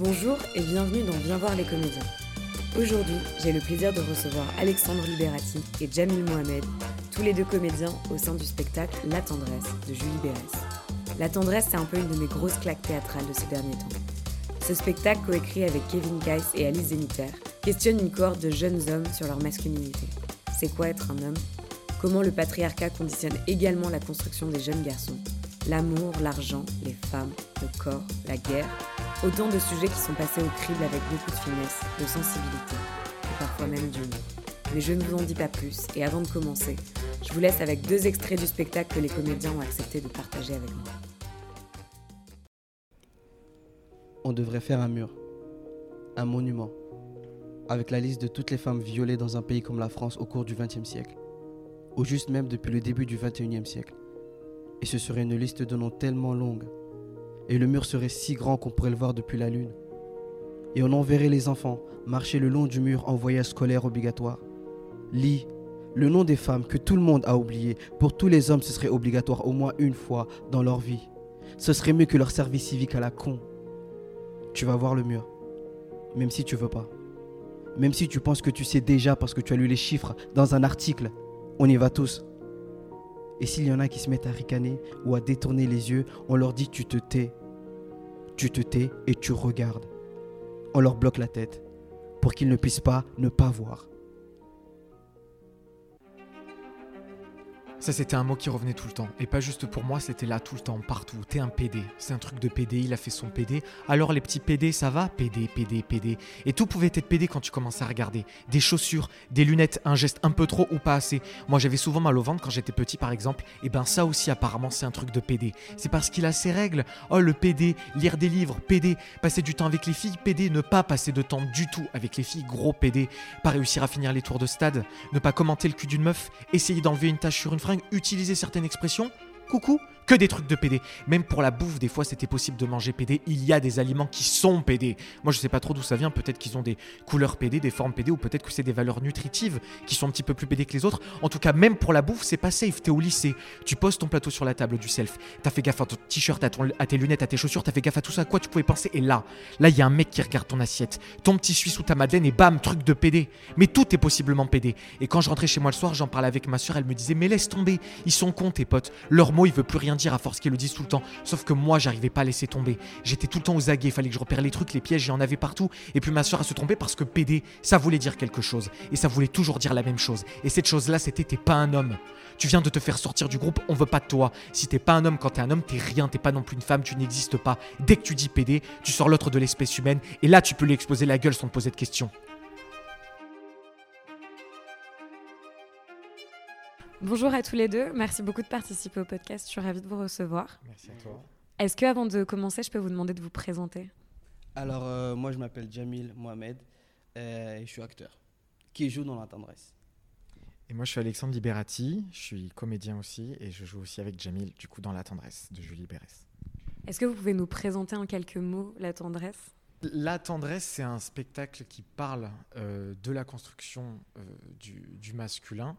Bonjour et bienvenue dans Viens voir les comédiens. Aujourd'hui, j'ai le plaisir de recevoir Alexandre Liberati et Jamil Mohamed, tous les deux comédiens au sein du spectacle La tendresse de Julie Bérès. La tendresse, c'est un peu une de mes grosses claques théâtrales de ces derniers temps. Ce spectacle, coécrit avec Kevin Keiss et Alice Zeniter, questionne une cohorte de jeunes hommes sur leur masculinité. C'est quoi être un homme? Comment le patriarcat conditionne également la construction des jeunes garçons? L'amour, l'argent, les femmes, le corps, la guerre, autant de sujets qui sont passés au crible avec beaucoup de finesse, de sensibilité, et parfois même d'humour. Mais je ne vous en dis pas plus, et avant de commencer, je vous laisse avec deux extraits du spectacle que les comédiens ont accepté de partager avec moi. On devrait faire un mur, un monument, avec la liste de toutes les femmes violées dans un pays comme la France au cours du XXe siècle, ou juste même depuis le début du XXIe siècle. Et ce serait une liste de noms tellement longue, et le mur serait si grand qu'on pourrait le voir depuis la Lune. Et on enverrait les enfants marcher le long du mur en voyage scolaire obligatoire. Lit, le nom des femmes que tout le monde a oublié, pour tous les hommes ce serait obligatoire au moins une fois dans leur vie. Ce serait mieux que leur service civique à la con. Tu vas voir le mur, même si tu veux pas. Même si tu penses que tu sais déjà parce que tu as lu les chiffres dans un article, on y va tous. Et s'il y en a qui se mettent à ricaner ou à détourner les yeux, on leur dit tu te tais. Tu te tais et tu regardes. On leur bloque la tête pour qu'ils ne puissent pas ne pas voir. Ça, c'était un mot qui revenait tout le temps. Et pas juste pour moi, c'était là tout le temps, partout. T'es un PD. C'est un truc de PD, il a fait son PD. Alors les petits PD, ça va? PD, PD, PD. Et tout pouvait être PD quand tu commençais à regarder. Des chaussures, des lunettes, un geste un peu trop ou pas assez. Moi, j'avais souvent mal au ventre quand j'étais petit, par exemple. Et ben ça aussi, apparemment, c'est un truc de PD. C'est parce qu'il a ses règles. Oh, le PD, lire des livres, PD, passer du temps avec les filles, PD, ne pas passer de temps du tout avec les filles, gros PD. Pas réussir à finir les tours de stade, ne pas commenter le cul d'une meuf, essayer d'enlever une tache sur une utiliser certaines expressions. Coucou, que des trucs de PD. Même pour la bouffe, des fois, c'était possible de manger PD. Il y a des aliments qui sont PD. Moi, je sais pas trop d'où ça vient. Peut-être qu'ils ont des couleurs PD, des formes PD, ou peut-être que c'est des valeurs nutritives qui sont un petit peu plus PD que les autres. En tout cas, même pour la bouffe, c'est pas safe. T'es au lycée, tu poses ton plateau sur la table du self. T'as fait gaffe à ton t-shirt, à, tes lunettes, à tes chaussures. T'as fait gaffe à tout ça. À quoi tu pouvais penser? Et là, là, il y a un mec qui regarde ton assiette. Ton petit suisse ou ta madeleine, et bam, truc de PD. Mais tout est possiblement PD. Et quand je rentrais chez moi le soir, j'en parlais avec ma soeur. Elle me disait, mais laisse tomber. Ils sont cons, tes potes. Leur mot, il veut plus rien dire à force qu'ils le disent tout le temps. Sauf que moi, j'arrivais pas à laisser tomber. J'étais tout le temps aux aguets. Fallait que je repère les trucs, les pièges, j'en avais partout. Et puis ma soeur a se trompée parce que PD, ça voulait dire quelque chose. Et ça voulait toujours dire la même chose. Et cette chose-là, c'était t'es pas un homme. Tu viens de te faire sortir du groupe, on veut pas de toi. Si t'es pas un homme quand t'es un homme, t'es rien, t'es pas non plus une femme, tu n'existes pas. Dès que tu dis PD, tu sors l'autre de l'espèce humaine, et là tu peux lui exploser la gueule sans te poser de questions. Bonjour à tous les deux, merci beaucoup de participer au podcast, je suis ravie de vous recevoir. Merci à toi. Est-ce que avant de commencer, je peux vous demander de vous présenter? Alors, euh, moi, je m'appelle Jamil Mohamed euh, et je suis acteur qui joue dans La Tendresse. Et moi je suis Alexandre Liberati, je suis comédien aussi, et je joue aussi avec Jamil, du coup dans La Tendresse de Julie Bérès. Est-ce que vous pouvez nous présenter en quelques mots la tendresse? La tendresse, c'est un spectacle qui parle euh, de la construction euh, du, du masculin.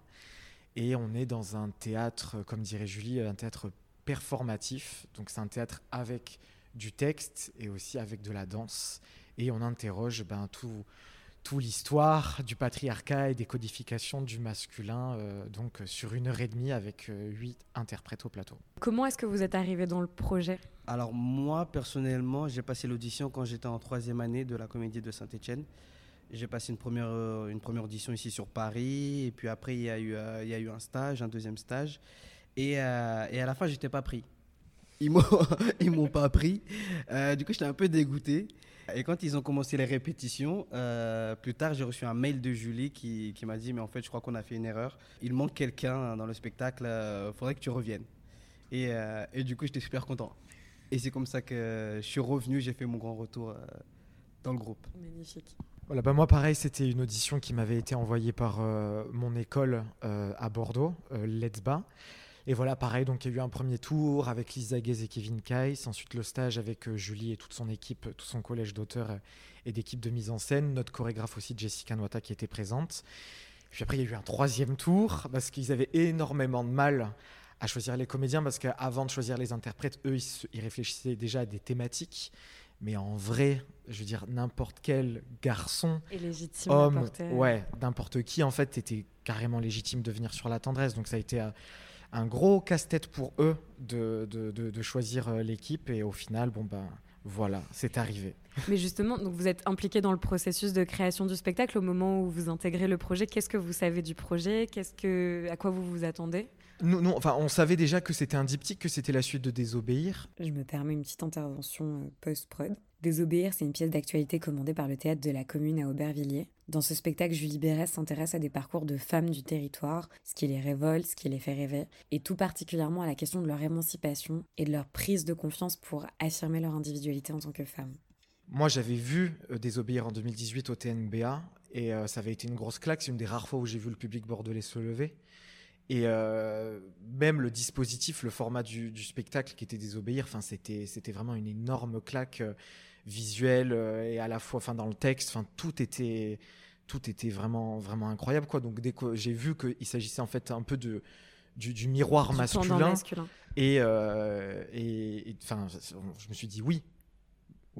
Et on est dans un théâtre, euh, comme dirait Julie, un théâtre performatif. Donc c'est un théâtre avec du texte et aussi avec de la danse. Et on interroge ben, tout, tout l'histoire du patriarcat et des codifications du masculin, euh, donc euh, sur une heure et demie avec euh, huit interprètes au plateau. Comment est-ce que vous êtes arrivé dans le projet? Alors, moi, personnellement, j'ai passé l'audition quand j'étais en troisième année de la comédie de Saint-Etienne. J'ai passé une première, euh, une première audition ici sur Paris, et puis après, il y, a eu, euh, il y a eu un stage, un deuxième stage, et, euh, et à la fin, j'étais pas pris. Ils ils m'ont pas pris. Du coup, j'étais un peu dégoûté. Et quand ils ont commencé les répétitions, plus tard, j'ai reçu un mail de Julie qui, qui m'a dit Mais en fait, je crois qu'on a fait une erreur. Il manque quelqu'un dans le spectacle, il faudrait que tu reviennes. Et, et du coup, j'étais super content. Et c'est comme ça que je suis revenu, j'ai fait mon grand retour dans le groupe. Magnifique. Voilà, bah moi pareil, c'était une audition qui m'avait été envoyée par euh, mon école euh, à Bordeaux, euh. Et voilà, pareil, donc il y a eu un premier tour avec Lisa Guez et Kevin Keiss, ensuite le stage avec euh, Julie et toute son équipe, tout son collège d'auteurs et d'équipe de mise en scène, notre chorégraphe aussi Jessica Nwata qui était présente. Puis après, il y a eu un troisième tour parce qu'ils avaient énormément de mal à choisir les comédiens parce qu'avant de choisir les interprètes, eux, ils réfléchissaient déjà à des thématiques. Mais en vrai, je veux dire, n'importe quel garçon, Et légitime homme, ouais, n'importe qui, en fait, était carrément légitime de venir sur la tendresse. Donc ça a été euh, un gros casse-tête pour eux de, de, de- de choisir euh, l'équipe. Et au final, bon, ben voilà, c'est arrivé. Mais justement, donc vous êtes impliqué dans le processus de création du spectacle au moment où vous intégrez le projet. Qu'est-ce que vous savez du projet? Qu'est-ce que, à quoi vous vous attendez? Nous, enfin, on savait déjà que c'était un diptyque, que c'était la suite de Désobéir. Je me permets une petite intervention euh, post-prod. Désobéir, c'est une pièce d'actualité commandée par le théâtre de la commune à Aubervilliers. Dans ce spectacle, Julie Bérès s'intéresse à des parcours de femmes du territoire, ce qui les révolte, ce qui les fait rêver, et tout particulièrement à la question de leur émancipation et de leur prise de confiance pour affirmer leur individualité en tant que femme. Moi, j'avais vu euh, Désobéir en 2018 au TNBA et euh, ça avait été une grosse claque. C'est une des rares fois où j'ai vu le public bordelais se lever. Et euh, même le dispositif, le format du, du spectacle qui était Désobéir, enfin, c'était, c'était vraiment une énorme claque euh, visuelle euh, et à la fois enfin, dans le texte. Enfin, tout était, tout était vraiment, vraiment incroyable. Quoi. Donc, dès que j'ai vu qu'il s'agissait en fait un peu de, du, du miroir Du masculin, masculin. et, euh, enfin, je me suis dit oui,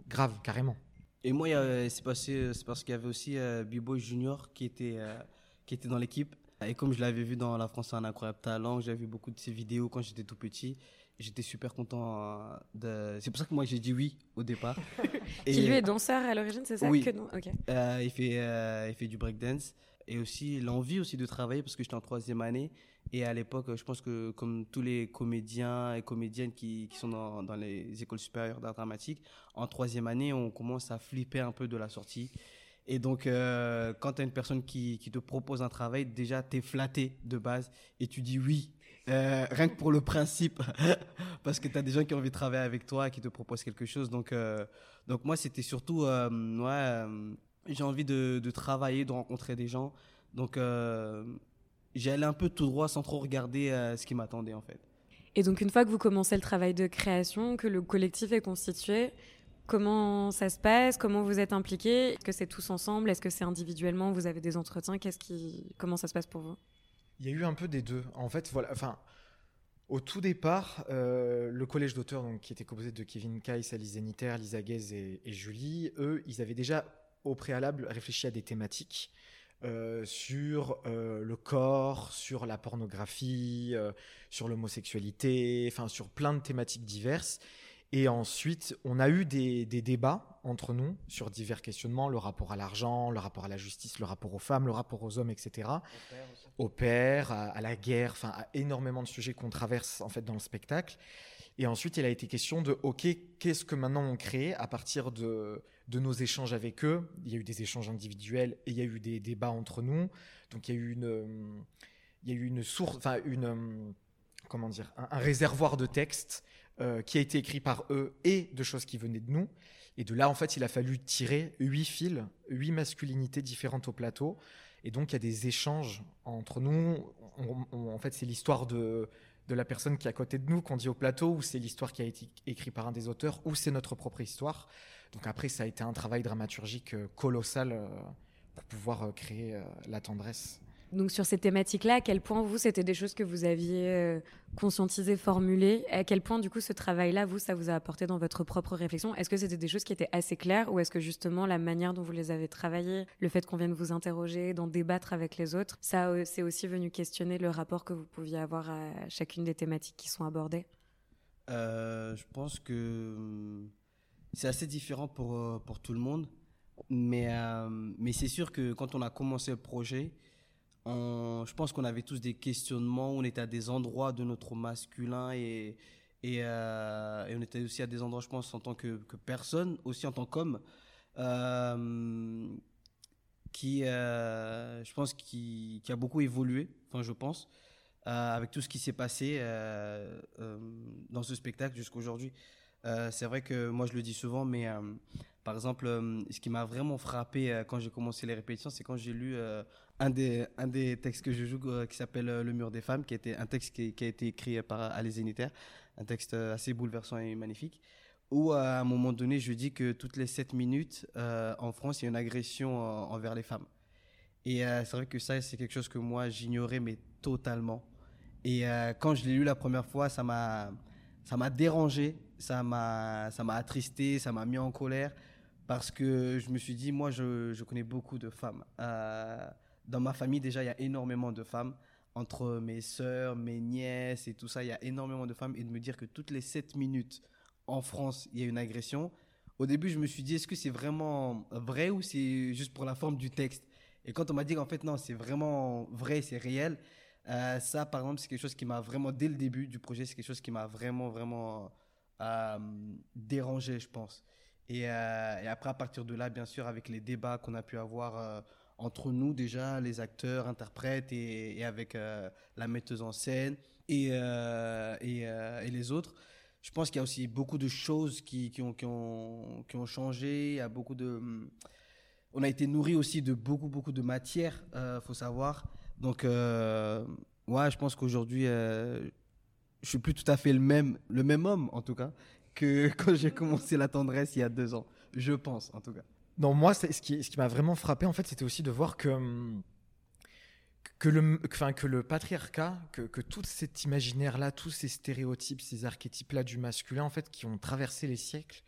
grave, carrément. Et moi, c'est passé, c'est parce qu'il y avait aussi euh, B-Boy Junior qui était, euh, qui était dans l'équipe. Et comme je l'avais vu dans La France a un incroyable talent, j'avais vu beaucoup de ses vidéos quand j'étais tout petit. J'étais super content euh, de. C'est pour ça que moi j'ai dit oui au départ. Qui lui est danseur à l'origine, c'est ça Oui. que non Ok. Euh, il, fait, euh, il fait du breakdance et aussi l'envie aussi de travailler parce que j'étais en troisième année et à l'époque je pense que comme tous les comédiens et comédiennes qui, qui sont dans, dans les écoles supérieures d'art dramatique en troisième année on commence à flipper un peu de la sortie et donc euh, quand tu as une personne qui, te propose un travail déjà tu es flatté de base et tu dis oui Euh, rien que pour le principe parce que tu as des gens qui ont envie de travailler avec toi qui te proposent quelque chose donc euh, donc moi c'était surtout ouais j'ai envie de, travailler, de rencontrer des gens. Donc, j'ai allé un peu tout droit sans trop regarder ce qui m'attendait en fait. Et donc, une fois que vous commencez le travail de création, que le collectif est constitué, comment ça se passe Comment vous êtes impliqués Est-ce que c'est tous ensemble Est-ce que c'est individuellement Vous avez des entretiens Qu'est-ce qui... Comment ça se passe pour vous? Il y a eu un peu des deux. En fait, voilà, enfin, au tout départ, euh, le collège d'auteurs, donc qui était composé de Kevin Kais, Alice Zeniter, Lisa Guez et, Julie, eux, ils avaient déjà au préalable réfléchi à des thématiques euh, sur euh, le corps, sur la pornographie, sur l'homosexualité, enfin sur plein de thématiques diverses. Et ensuite, on a eu des, des débats entre nous sur divers questionnements, le rapport à l'argent, le rapport à la justice, le rapport aux femmes, le rapport aux hommes, etc au père, à, à la guerre, enfin à énormément de sujets qu'on traverse en fait dans le spectacle. Et ensuite, il a été question de OK, qu'est-ce que maintenant on crée à partir de, de nos échanges avec eux? Il y a eu des échanges individuels et il y a eu des débats entre nous. Donc il y a eu une, il y a eu une source, enfin une, comment dire, un, un réservoir de textes euh, qui a été écrit par eux et de choses qui venaient de nous. Et de là, en fait, il a fallu tirer huit fils, huit masculinités différentes au plateau. Et donc, il y a des échanges entre nous. En fait, c'est l'histoire de, de la personne qui est à côté de nous qu'on dit au plateau, ou c'est l'histoire qui a été écrite par un des auteurs, ou c'est notre propre histoire. Donc après, ça a été un travail dramaturgique euh, colossal euh, pour pouvoir créer la tendresse. Donc, sur ces thématiques-là, à quel point vous, c'était des choses que vous aviez euh, conscientisées, formulées? À quel point, du coup, ce travail-là, vous, ça vous a apporté dans votre propre réflexion? Est-ce que c'était des choses qui étaient assez claires ou est-ce que justement la manière dont vous les avez travaillées, le fait qu'on vienne vous interroger, d'en débattre avec les autres, ça, euh, c'est aussi venu questionner le rapport que vous pouviez avoir à chacune des thématiques qui sont abordées? Euh, je pense que hum, c'est assez différent pour, pour tout le monde. Mais, mais c'est sûr que quand on a commencé le projet, je pense qu'on avait tous des questionnements, on était à des endroits de notre masculin et, euh, on était aussi à des endroits, je pense, en tant que, personne, aussi en tant qu'homme, euh, qui, euh, je pense, qui, a beaucoup évolué, enfin, je pense, avec tout ce qui s'est passé dans ce spectacle jusqu'à aujourd'hui. Euh, c'est vrai que moi, je le dis souvent, mais par exemple, euh, ce qui m'a vraiment frappé euh, quand j'ai commencé les répétitions, c'est quand j'ai lu euh, un, des, un des textes que je joue qui s'appelle Le mur des femmes, qui était un texte qui, a été écrit par Alain Zénitaire, un texte assez bouleversant et magnifique, où à un moment donné, je dis que toutes les 7 minutes, en France, il y a une agression envers les femmes. Et c'est vrai que ça, c'est quelque chose que moi, j'ignorais, mais totalement. Et quand je l'ai lu la première fois, ça m'a, ça m'a dérangé ça m'a ça m'a attristé, ça m'a mis en colère parce que je me suis dit, moi, je, je connais beaucoup de femmes. Euh, dans ma famille, déjà, il y a énormément de femmes. Entre mes sœurs, mes nièces et tout ça, il y a énormément de femmes. Et de me dire que toutes les 7 minutes en France, il y a une agression. Au début, je me suis dit, est-ce que c'est vraiment vrai ou c'est juste pour la forme du texte? Et quand on m'a dit qu'en fait, non, c'est vraiment vrai, c'est réel, euh, ça, par exemple, c'est quelque chose qui m'a vraiment, dès le début du projet, c'est quelque chose qui m'a vraiment, vraiment euh, dérangé, je pense. Euh, et, après, à partir de là, bien sûr, avec les débats qu'on a pu avoir euh, entre nous déjà, les acteurs, interprètes, et, avec euh, la metteuse en scène et, et, les autres, je pense qu'il y a aussi beaucoup de choses qui, ont, qui, ont, changé. Il y a beaucoup de... On a été nourri aussi de beaucoup, beaucoup de matière, il faut savoir. Donc, ouais, je pense qu'aujourd'hui, je suis plus tout à fait le même, le même homme, en tout cas que quand j'ai commencé la tendresse il y a deux ans. Je pense, en tout cas. Non, moi, ce qui, ce qui m'a vraiment frappé, en fait, c'était aussi de voir que, que, le, que le patriarcat, que, que tout cet imaginaire-là, tous ces stéréotypes, ces archétypes-là du masculin, en fait, qui ont traversé les siècles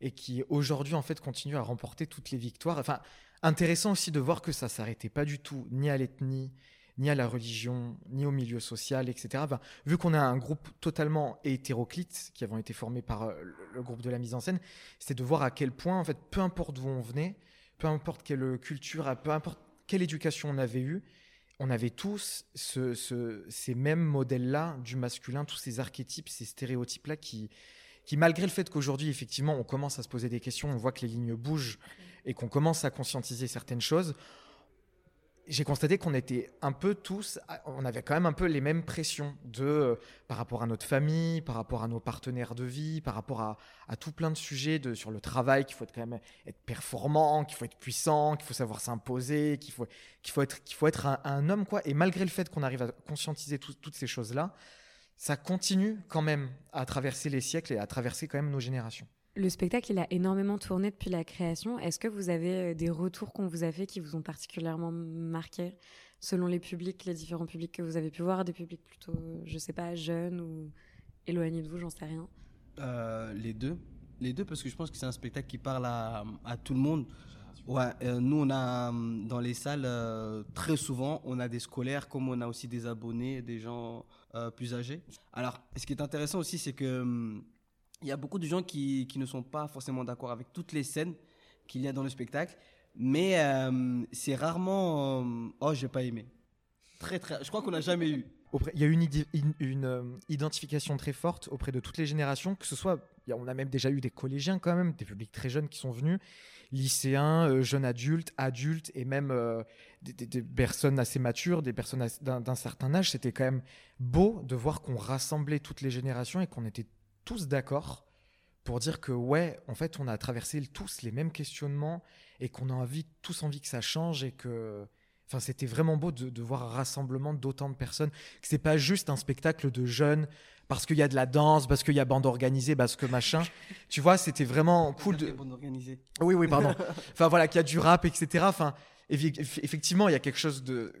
et qui aujourd'hui, en fait, continuent à remporter toutes les victoires. Enfin, intéressant aussi de voir que ça s'arrêtait pas du tout, ni à l'ethnie, ni à la religion, ni au milieu social, etc. vu qu'on a un groupe totalement hétéroclite, qui avons été formés par euh, le groupe de la mise en scène, c'était de voir à quel point, en fait, peu importe d'où on venait, peu importe quelle culture, peu importe quelle éducation on avait eue, on avait tous ces mêmes modèles-là du masculin, tous ces archétypes, ces stéréotypes-là qui, qui, malgré le fait qu'aujourd'hui, effectivement, on commence à se poser des questions, on voit que les lignes bougent et qu'on commence à conscientiser certaines choses, j'ai constaté qu'on était un peu tous, on avait quand même un peu les mêmes pressions de euh, par rapport à notre famille, par rapport à nos partenaires de vie, par rapport à, tout plein de sujets de sur le travail, qu'il faut être quand même être performant, qu'il faut être puissant, qu'il faut savoir s'imposer, qu'il faut faut être faut être un, homme quoi. Et malgré le fait qu'on arrive à conscientiser toutes ces choses là, ça continue quand même à traverser les siècles et à traverser quand même nos générations. Le spectacle, il a énormément tourné depuis la création. Est-ce que vous avez euh, des retours qu'on vous a fait qui vous ont particulièrement marqué selon les publics, les différents publics que vous avez pu voir, des publics plutôt, je sais pas, jeunes ou éloignés de vous, j'en sais rien? Euh, Les deux. Les deux, parce que je pense que c'est un spectacle qui parle à, tout le monde. Ouais, euh, nous, on a dans les salles, très souvent, on a des scolaires, comme on a aussi des abonnés, des gens plus âgés. Alors, ce qui est intéressant aussi, c'est que hum, il y a beaucoup de gens qui, qui ne sont pas forcément d'accord avec toutes les scènes qu'il y a dans le spectacle, mais euh, c'est rarement euh, oh j'ai pas aimé. Très très, je crois qu'on n'a jamais eu. il y a une, une, euh, identification très forte auprès de toutes les générations, que ce soit, on a même déjà eu des collégiens quand même, des publics très jeunes qui sont venus, lycéens, jeunes adultes, adultes et même des, personnes assez matures, des personnes d'un certain âge. C'était quand même beau de voir qu'on rassemblait toutes les générations et qu'on était tous d'accord pour dire que ouais, en fait, on a traversé tous les mêmes questionnements et qu'on a envie, tous envie que ça change et que, enfin, c'était vraiment beau de, voir un rassemblement d'autant de personnes. Que c'est pas juste un spectacle de jeunes parce qu'il y a de la danse, parce qu'il y a bande organisée, parce que machin. tu vois, c'était vraiment cool de. Bande organisée. Oui, oui, pardon. enfin voilà, qu'il y a du rap, etc. Enfin, effectivement, il y a quelque chose de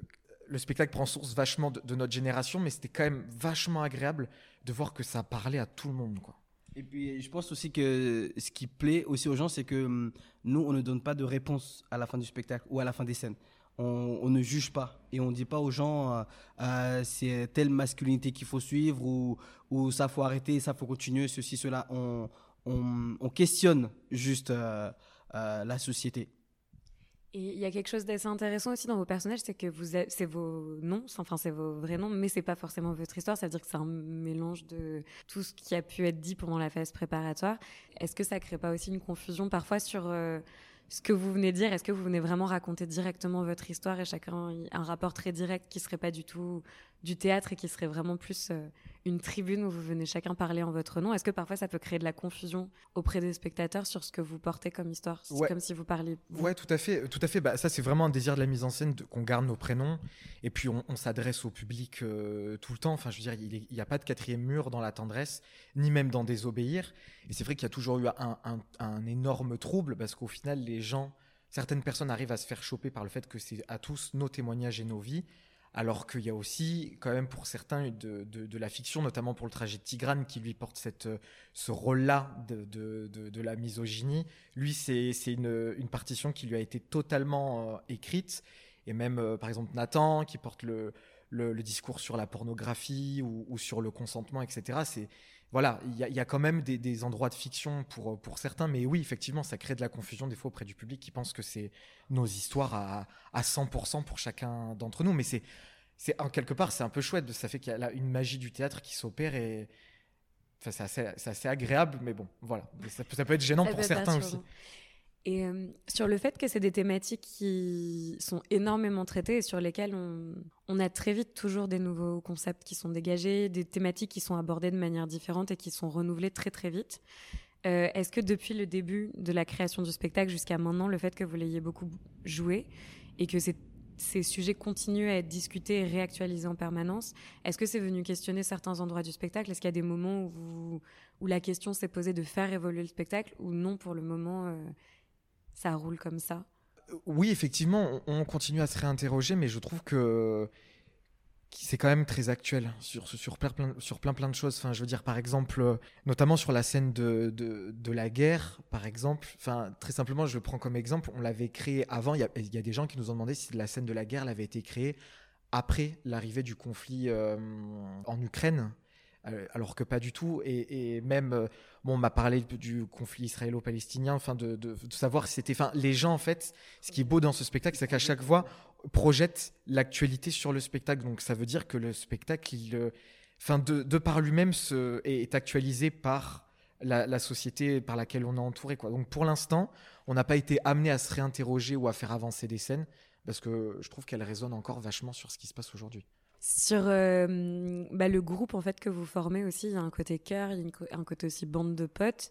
le spectacle prend source vachement de, notre génération, mais c'était quand même vachement agréable de voir que ça parlait à tout le monde, quoi. Et puis, je pense aussi que ce qui plaît aussi aux gens, c'est que hum, nous, on ne donne pas de réponse à la fin du spectacle ou à la fin des scènes. On, ne juge pas et on ne dit pas aux gens euh, euh, c'est telle masculinité qu'il faut suivre ou, ça faut arrêter, ça faut continuer, ceci, cela. On, on, questionne juste euh, la société. Il y a quelque chose d'assez intéressant aussi dans vos personnages, c'est que vous, c'est vos noms, enfin c'est vos vrais noms, mais c'est pas forcément votre histoire. Ça veut dire que c'est un mélange de tout ce qui a pu être dit pendant la phase préparatoire. Est-ce que ça crée pas aussi une confusion parfois sur euh, ce que vous venez dire? Est-ce que vous venez vraiment raconter directement votre histoire et chacun un rapport très direct qui serait pas du tout du théâtre et qui serait vraiment plus euh, une tribune où vous venez chacun parler en votre nom Est-ce que parfois ça peut créer de la confusion auprès des spectateurs sur ce que vous portez comme histoire? C'est comme si vous parliez. Ouais, tout à fait, tout à fait. Bah, ça, c'est vraiment un désir de la mise en scène qu'on garde nos prénoms et puis on, s'adresse au public euh, tout le temps. Enfin, je veux dire, il n'y a pas de quatrième mur dans la tendresse, ni même dans désobéir. Et c'est vrai qu'il y a toujours eu un, un énorme trouble parce qu'au final, les gens certaines personnes arrivent à se faire choper par le fait que c'est à tous nos témoignages et nos vies, Alors qu'il y a aussi, quand même, pour certains, de, la fiction, notamment pour le trajet de Tigrane, qui lui porte cette, ce rôle-là de, la misogynie. Lui, c'est une, partition qui lui a été totalement écrite. Et même, par exemple, Nathan, qui porte le, le, discours sur la pornographie ou, sur le consentement, etc. C'est voilà, il y, a quand même des, endroits de fiction pour, pour certains, mais oui, effectivement, ça crée de la confusion des fois auprès du public qui pense que c'est nos histoires à, à 100% pour chacun d'entre nous. Mais c'est, c'est en quelque part, c'est un peu chouette, ça fait qu'il y a là une magie du théâtre qui s'opère et enfin, c'est assez, assez, agréable, mais bon, voilà, ça, ça peut être gênant pour certains aussi. Et euh, sur le fait que c'est des thématiques qui sont énormément traitées et sur lesquelles on, a très vite toujours des nouveaux concepts qui sont dégagés, des thématiques qui sont abordées de manière différente et qui sont renouvelées très très vite. Euh, est-ce que depuis le début de la création du spectacle jusqu'à maintenant, le fait que vous l'ayez beaucoup joué et que ces sujets continuent à être discutés et réactualisés en permanence. Est-ce que c'est venu questionner certains endroits du spectacle? Est-ce qu'il y a des moments où, où la question s'est posée de faire évoluer le spectacle ou non pour le moment euh, ça roule comme ça? Oui, effectivement, on, continue à se réinterroger, mais je trouve que c'est quand même très actuel sur, sur, plein, sur plein plein de choses. Enfin, je veux dire, par exemple, notamment sur la scène de, de, la guerre, par exemple. Enfin, très simplement, je le prends comme exemple. On l'avait créé avant. Il y, a, il y, a, des gens qui nous ont demandé si la scène de la guerre l'avait été créée après l'arrivée du conflit euh, en Ukraine. Euh, alors que pas du tout. Et, même, euh, bon, on m'a parlé du conflit israélo-palestinien, enfin, de, savoir si c'était. Enfin, les gens, en fait, ce qui est beau dans ce spectacle, c'est qu'à chaque fois, projette l'actualité sur le spectacle. Donc, ça veut dire que le spectacle, euh, enfin, de, par lui-même, est, actualisé par la, société par laquelle on est entouré. Quoi. Donc, pour l'instant, on n'a pas été amené à se réinterroger ou à faire avancer des scènes parce que je trouve qu'elle résonne encore vachement sur ce qui se passe aujourd'hui. Sur euh, bah, le groupe en fait que vous formez aussi, il y a un côté cœur, il y a un côté aussi bande de potes.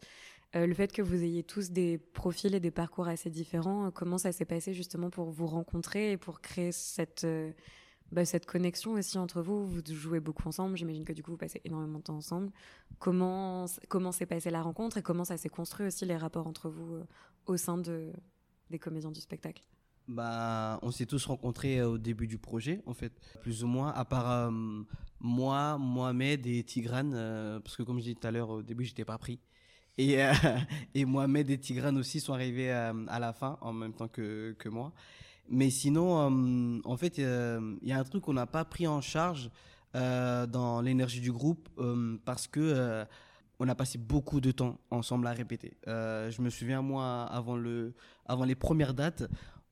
Euh, le fait que vous ayez tous des profils et des parcours assez différents, euh, comment ça s'est passé justement pour vous rencontrer et pour créer cette, bah, cette connexion aussi entre vous? Vous jouez beaucoup ensemble, j'imagine que du coup vous passez énormément de temps ensemble. Comment comment s'est passée la rencontre et comment ça s'est construit aussi les rapports entre vous au sein de, des comédiens du spectacle? Bah, on s'est tous rencontrés euh, au début du projet, en fait, plus ou moins, à part euh, moi, Mohamed et Tigrane, euh, parce que comme je disais tout à l'heure, au début, j'étais pas pris. Et, et Mohamed et Tigrane aussi sont arrivés à la fin, en même temps que, que moi. Mais sinon, en fait, il y a un truc qu'on n'a pas pris en charge dans l'énergie du groupe, parce que on a passé beaucoup de temps ensemble à répéter. je me souviens, moi, avant, le, avant les premières dates,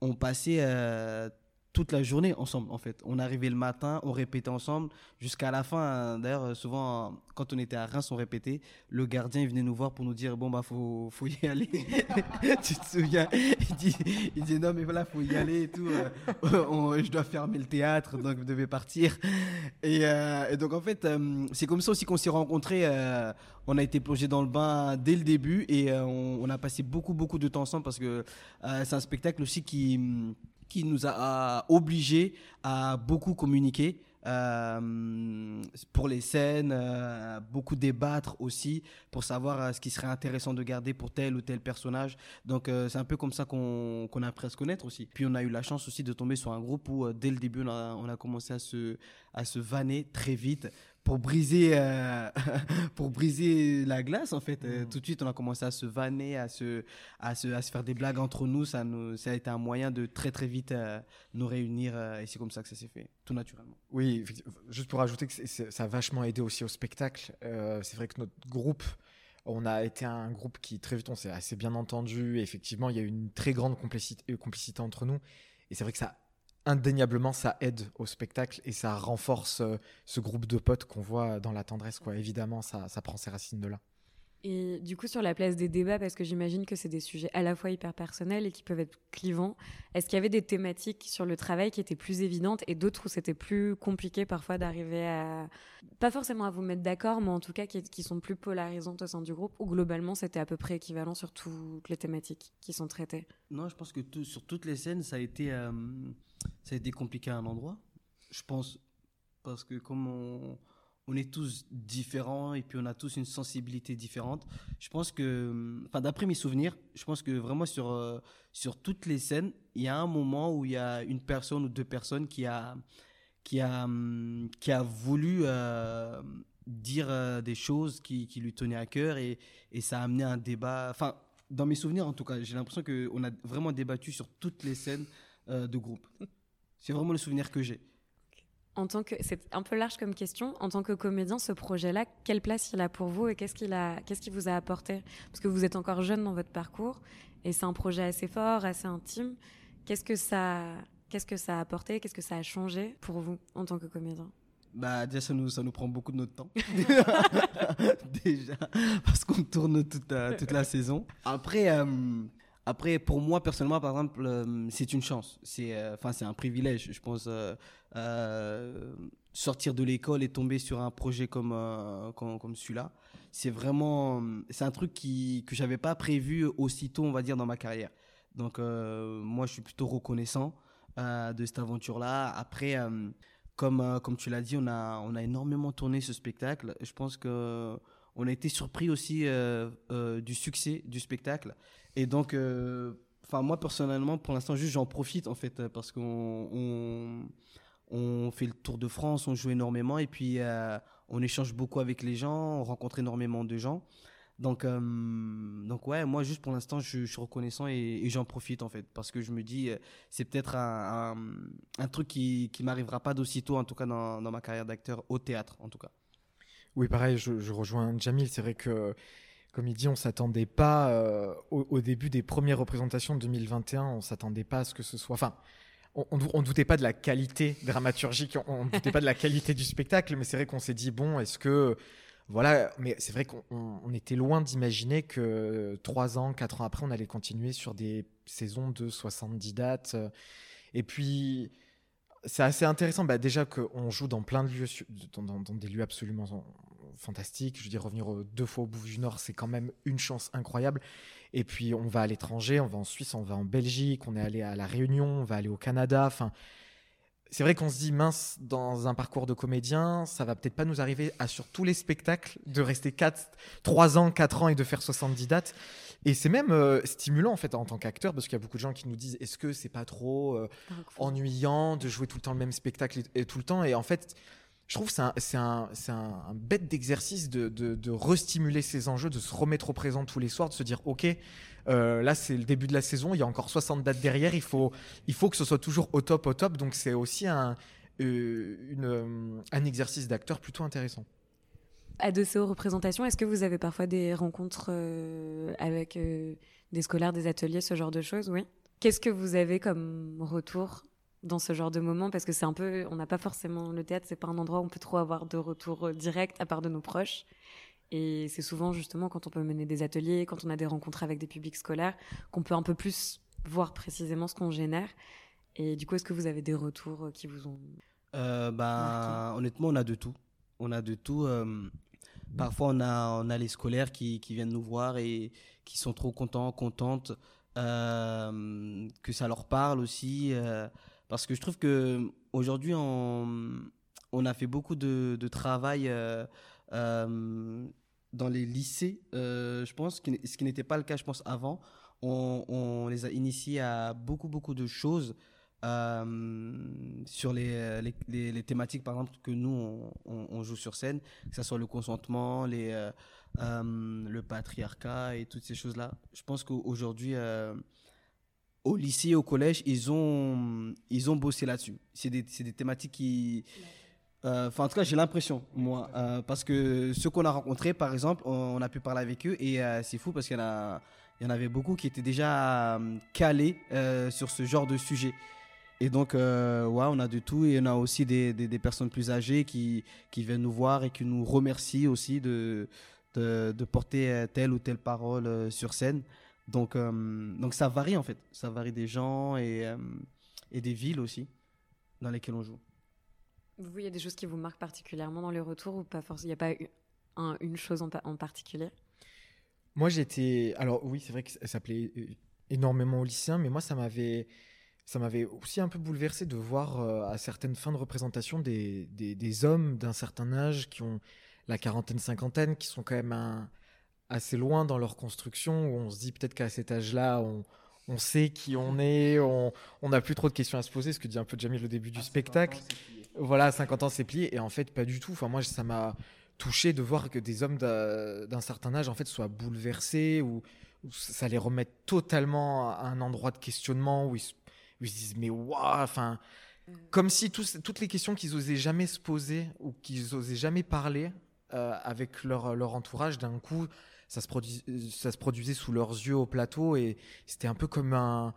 on passait euh, toute la journée ensemble en fait. On arrivait le matin, on répétait ensemble jusqu'à la fin. D'ailleurs, souvent quand on était à Reims, on répétait. Le gardien venait nous voir pour nous dire bon bah faut faut y aller. tu te souviens? Il dit il non mais voilà faut y aller et tout. Euh, je dois fermer le théâtre donc vous devez partir. Et, euh, donc en fait c'est comme ça aussi qu'on s'est rencontrés. on a été plongé dans le bain dès le début et on, on, a passé beaucoup beaucoup de temps ensemble parce que c'est un spectacle aussi qui qui nous a obligés à beaucoup communiquer. Euh, pour les scènes, euh, beaucoup débattre aussi pour savoir euh, ce qui serait intéressant de garder pour tel ou tel personnage. Donc c'est un peu comme ça qu'on a appris à se connaître aussi. Puis on a eu la chance aussi de tomber sur un groupe où dès le début on a, commencé à se, à se vanner très vite pour briser euh, pour briser la glace en fait. Euh, mm. tout de suite on a commencé à se vanner à se à se à se faire des blagues entre nous. Ça nous ça a été un moyen de très très vite euh, nous réunir et c'est comme ça que ça s'est fait tout naturellement. Oui juste pour ajouter que ça a vachement aidé aussi au spectacle. C'est vrai que notre groupe on a été un groupe qui très vite on s'est assez bien entendu. Effectivement il y a eu une très grande complicité, complicité entre nous. Et c'est vrai que ça indéniablement, ça aide au spectacle et ça renforce euh, ce groupe de potes qu'on voit dans la tendresse. Quoi. Évidemment, ça, ça prend ses racines de là. Et du coup, sur la place des débats, parce que j'imagine que c'est des sujets à la fois hyper personnels et qui peuvent être clivants, est-ce qu'il y avait des thématiques sur le travail qui étaient plus évidentes et d'autres où c'était plus compliqué parfois d'arriver à, pas forcément à vous mettre d'accord, mais en tout cas qui, sont plus polarisantes au sein du groupe, ou globalement c'était à peu près équivalent sur toutes les thématiques qui sont traitées? Non, je pense que sur toutes les scènes, ça a été, euh, ça a été compliqué à un endroit. Je pense, parce que comme on est tous différents et puis on a tous une sensibilité différente. Je pense que, enfin, d'après mes souvenirs, je pense que vraiment sur, euh, sur toutes les scènes, il y a un moment où il y a une personne ou deux personnes qui a, qui a, hum, qui a voulu dire des choses qui, qui, lui tenaient à cœur et, et, ça a amené un débat. Enfin, dans mes souvenirs en tout cas, j'ai l'impression qu'on a vraiment débattu sur toutes les scènes de groupe. C'est vraiment le souvenir que j'ai. En tant que, c'est un peu large comme question. En tant que comédien, ce projet-là, quelle place il a pour vous et qu'est-ce qu'il a, qu'est-ce qu'il vous a apporté? Parce que vous êtes encore jeune dans votre parcours et c'est un projet assez fort, assez intime. Qu'est-ce que ça, qu'est-ce que ça a apporté? Qu'est-ce que ça a changé pour vous en tant que comédien? Bah déjà ça nous ça nous prend beaucoup de notre temps déjà parce qu'on tourne toute euh, toute la saison après euh, après, pour moi, personnellement, par exemple, euh, c'est une chance. C'est euh, c'est un privilège, je pense. Euh, sortir de l'école et tomber sur un projet comme, comme, comme celui-là, c'est vraiment. C'est un truc qui, que j'avais pas prévu aussitôt, on va dire, dans ma carrière. Donc, moi, je suis plutôt reconnaissant de cette aventure-là. Après, comme, comme tu l'as dit, on a, on a énormément tourné ce spectacle. Je pense que on a été surpris aussi du succès du spectacle. Et donc, euh, enfin moi personnellement, pour l'instant, juste j'en profite en fait parce qu'on on, fait le tour de France, on joue énormément et puis euh, on échange beaucoup avec les gens, on rencontre énormément de gens. Donc, euh, donc ouais, moi juste pour l'instant, je, suis reconnaissant et, j'en profite en fait parce que je me dis c'est peut-être un, un, truc qui qui m'arrivera pas d'aussitôt en tout cas dans, dans ma carrière d'acteur au théâtre en tout cas. Oui, pareil, je, rejoins Jamil. C'est vrai que comme il dit, on s'attendait pas euh, au, début des premières représentations de 2021, on s'attendait pas à ce que ce soit. Enfin, on, on, doutait pas de la qualité dramaturgique, on, ne doutait pas de la qualité du spectacle, mais c'est vrai qu'on s'est dit bon, est-ce que voilà, mais c'est vrai qu'on était loin d'imaginer que trois ans, quatre ans après, on allait continuer sur des saisons de 70 dates. Et puis, c'est assez intéressant, bah, déjà qu'on joue dans plein de lieux, dans des lieux absolument fantastique. Je veux dire, revenir deux fois au bout du Nord, c'est quand même une chance incroyable. Et puis, on va à l'étranger, on va en Suisse, on va en Belgique, on est allé à La Réunion, on va aller au Canada. Enfin, c'est vrai qu'on se dit, mince, dans un parcours de comédien, ça va peut-être pas nous arriver à sur tous les spectacles de rester 4, 3 ans, 4 ans et de faire 70 dates. Et c'est même euh, stimulant en fait en tant qu'acteur parce qu'il y a beaucoup de gens qui nous disent est-ce que c'est pas trop euh, ennuyant de jouer tout le temps le même spectacle et tout le temps? Et en fait je trouve que c'est un, bête d'exercice de, restimuler ces enjeux, de se remettre au présent tous les soirs, de se dire ok, euh, là c'est le début de la saison, il y a encore 60 dates derrière, il faut, il faut que ce soit toujours au top, au top. Donc c'est aussi un, euh, euh, exercice d'acteur plutôt intéressant. Adossé aux représentations, est-ce que vous avez parfois des rencontres avec des scolaires, des ateliers, ce genre de choses? Oui. Qu'est-ce que vous avez comme retour dans ce genre de moment parce que c'est un peu, on n'a pas forcément le théâtre, c'est pas un endroit où on peut trop avoir de retour euh, direct à part de nos proches. Et c'est souvent justement quand on peut mener des ateliers, quand on a des rencontres avec des publics scolaires, qu'on peut un peu plus voir précisément ce qu'on génère. Et du coup, est-ce que vous avez des retours euh, qui vous ont euh, bah, honnêtement, on a de tout. On a de tout. Euh, parfois, on a, on a les scolaires qui, qui, viennent nous voir et qui sont trop contents, contentes que ça leur parle aussi. Parce que je trouve que aujourd'hui, on, a fait beaucoup de, travail euh, euh, dans les lycées, euh, je pense, ce qui n'était pas le cas, je pense, avant. On, les a initiés à beaucoup, beaucoup de choses sur les, les, thématiques, par exemple, que nous, on, on, joue sur scène, que ce soit le consentement, les, le patriarcat et toutes ces choses-là. Je pense qu'aujourd'hui, au lycée, au collège, ils ont, ils ont bossé là-dessus. C'est des, des, thématiques qui. Euh, en tout cas, j'ai l'impression, moi. Euh, parce que ceux qu'on a rencontrés, par exemple, on, a pu parler avec eux et euh, c'est fou parce qu'il y, en avait beaucoup qui étaient déjà calés sur ce genre de sujet. Et donc, ouais, on a de tout. Et on a aussi des, des, personnes plus âgées qui, qui viennent nous voir et qui nous remercient aussi de, de porter telle ou telle parole sur scène. Donc, euh, donc ça varie en fait. Ça varie des gens et, euh, et des villes aussi dans lesquelles on joue. Vous, il y a des choses qui vous marquent particulièrement dans les retours ou pas forcément Il n'y a pas une chose en, en particulier? Moi, j'étais. Alors, oui, c'est vrai que ça plaît euh, énormément aux lycéens, mais moi, ça m'avait. Ça m'avait aussi un peu bouleversé de voir à certaines fins de représentation des, des, des hommes d'un certain âge qui ont la quarantaine, cinquantaine, qui sont quand même un, assez loin dans leur construction où on se dit peut-être qu'à cet âge-là, on, on, sait qui on est, on n'a plus trop de questions à se poser, ce que dit un peu Jamil au début du ah, spectacle. Voilà, 50 ans, c'est plié. Et en fait, pas du tout. Enfin, moi, ça m'a touché de voir que des hommes d'un certain âge, en fait, soient bouleversés ou, ou ça les remette totalement à un endroit de questionnement où ils, où ils se disent, mais waouh, enfin, comme si tous- toutes les questions qu'ils osaient jamais se poser ou qu'ils osaient jamais parler euh, avec leur, leur entourage, d'un coup, ça se, produis- ça se produisait sous leurs yeux au plateau et c'était un peu comme un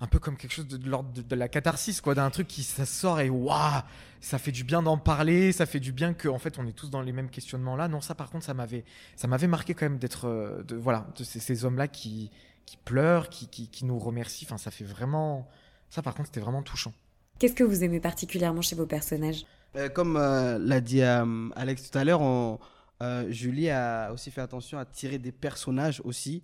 un peu comme quelque chose de, de l'ordre de, de la catharsis quoi d'un truc qui ça sort et waouh ça fait du bien d'en parler ça fait du bien que en fait on est tous dans les mêmes questionnements là non ça par contre ça m'avait ça m'avait marqué quand même d'être euh, de voilà de ces, ces hommes là qui qui pleurent qui, qui, qui nous remercient. Enfin ça fait vraiment ça par contre c'était vraiment touchant. Qu'est-ce que vous aimez particulièrement chez vos personnages? Euh, comme euh, l'a dit euh, Alex tout à l'heure, on- euh, Julie a aussi fait attention à tirer des personnages aussi.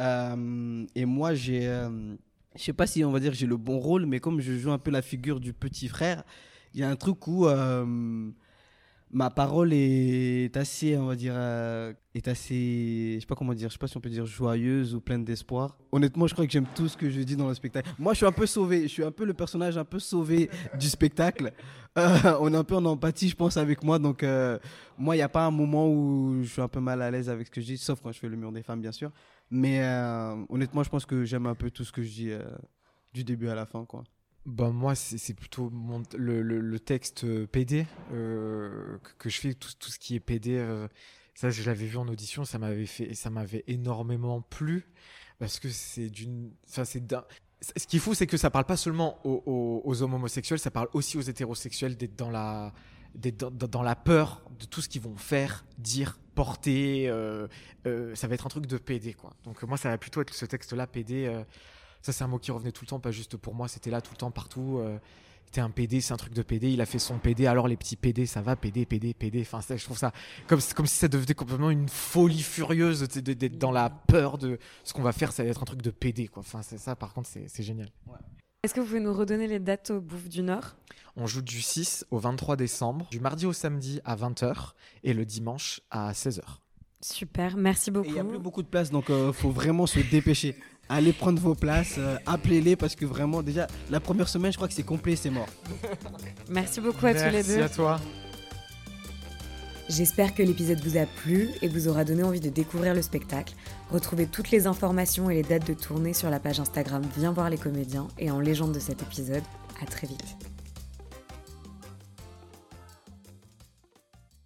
Euh, et moi, j'ai, euh, je sais pas si on va dire j'ai le bon rôle, mais comme je joue un peu la figure du petit frère, il y a un truc où euh, ma parole est assez, on va dire, euh, est assez, je sais pas comment dire, je sais pas si on peut dire joyeuse ou pleine d'espoir. Honnêtement, je crois que j'aime tout ce que je dis dans le spectacle. Moi, je suis un peu sauvé, je suis un peu le personnage un peu sauvé du spectacle. Euh, on est un peu en empathie, je pense, avec moi. Donc, euh, moi, il n'y a pas un moment où je suis un peu mal à l'aise avec ce que je dis, sauf quand je fais le mur des femmes, bien sûr. Mais honnêtement, je pense que j'aime un peu tout ce que je dis du début à la fin, quoi. Bah moi c'est plutôt le, texte euh, PD euh, que, je fais tout, ce qui est PD euh, ça je l'avais vu en audition ça m'avait fait ça m'avait énormément plu parce que c'est d'une ça c'est d'un ce qui est fou c'est que ça parle pas seulement aux, hommes homosexuels ça parle aussi aux hétérosexuels d'être dans la dans, dans- la peur de tout ce qu'ils vont faire dire porter ça va être un truc de PD quoi. Donc moi ça va plutôt être ce texte là PD ça, c'est un mot qui revenait tout le temps, pas juste pour moi, c'était là tout le temps, partout. Euh, c'était un PD, c'est un truc de PD, il a fait son PD, alors les petits PD, ça va, PD, PD, PD. Enfin, je trouve ça comme, comme si ça devenait complètement une folie furieuse d'être dans la peur de ce qu'on va faire, ça va être un truc de PD, quoi. Enfin, c'est ça, par contre, c'est génial. Est-ce que vous pouvez nous redonner les dates au Bouffe du Nord? On joue du 6 au 23 décembre, du mardi au samedi à 20h et le dimanche à 16h. Super, merci beaucoup. il n'y a plus beaucoup de place, donc il faut vraiment se dépêcher. Allez prendre vos places, euh, appelez-les parce que vraiment, déjà, la première semaine, je crois que c'est complet, c'est mort. Merci beaucoup à tous les Merci deux. à toi. J'espère que l'épisode vous a plu et vous aura donné envie de découvrir le spectacle. Retrouvez toutes les informations et les dates de tournée sur la page Instagram Viens voir les comédiens et en légende de cet épisode. À très vite.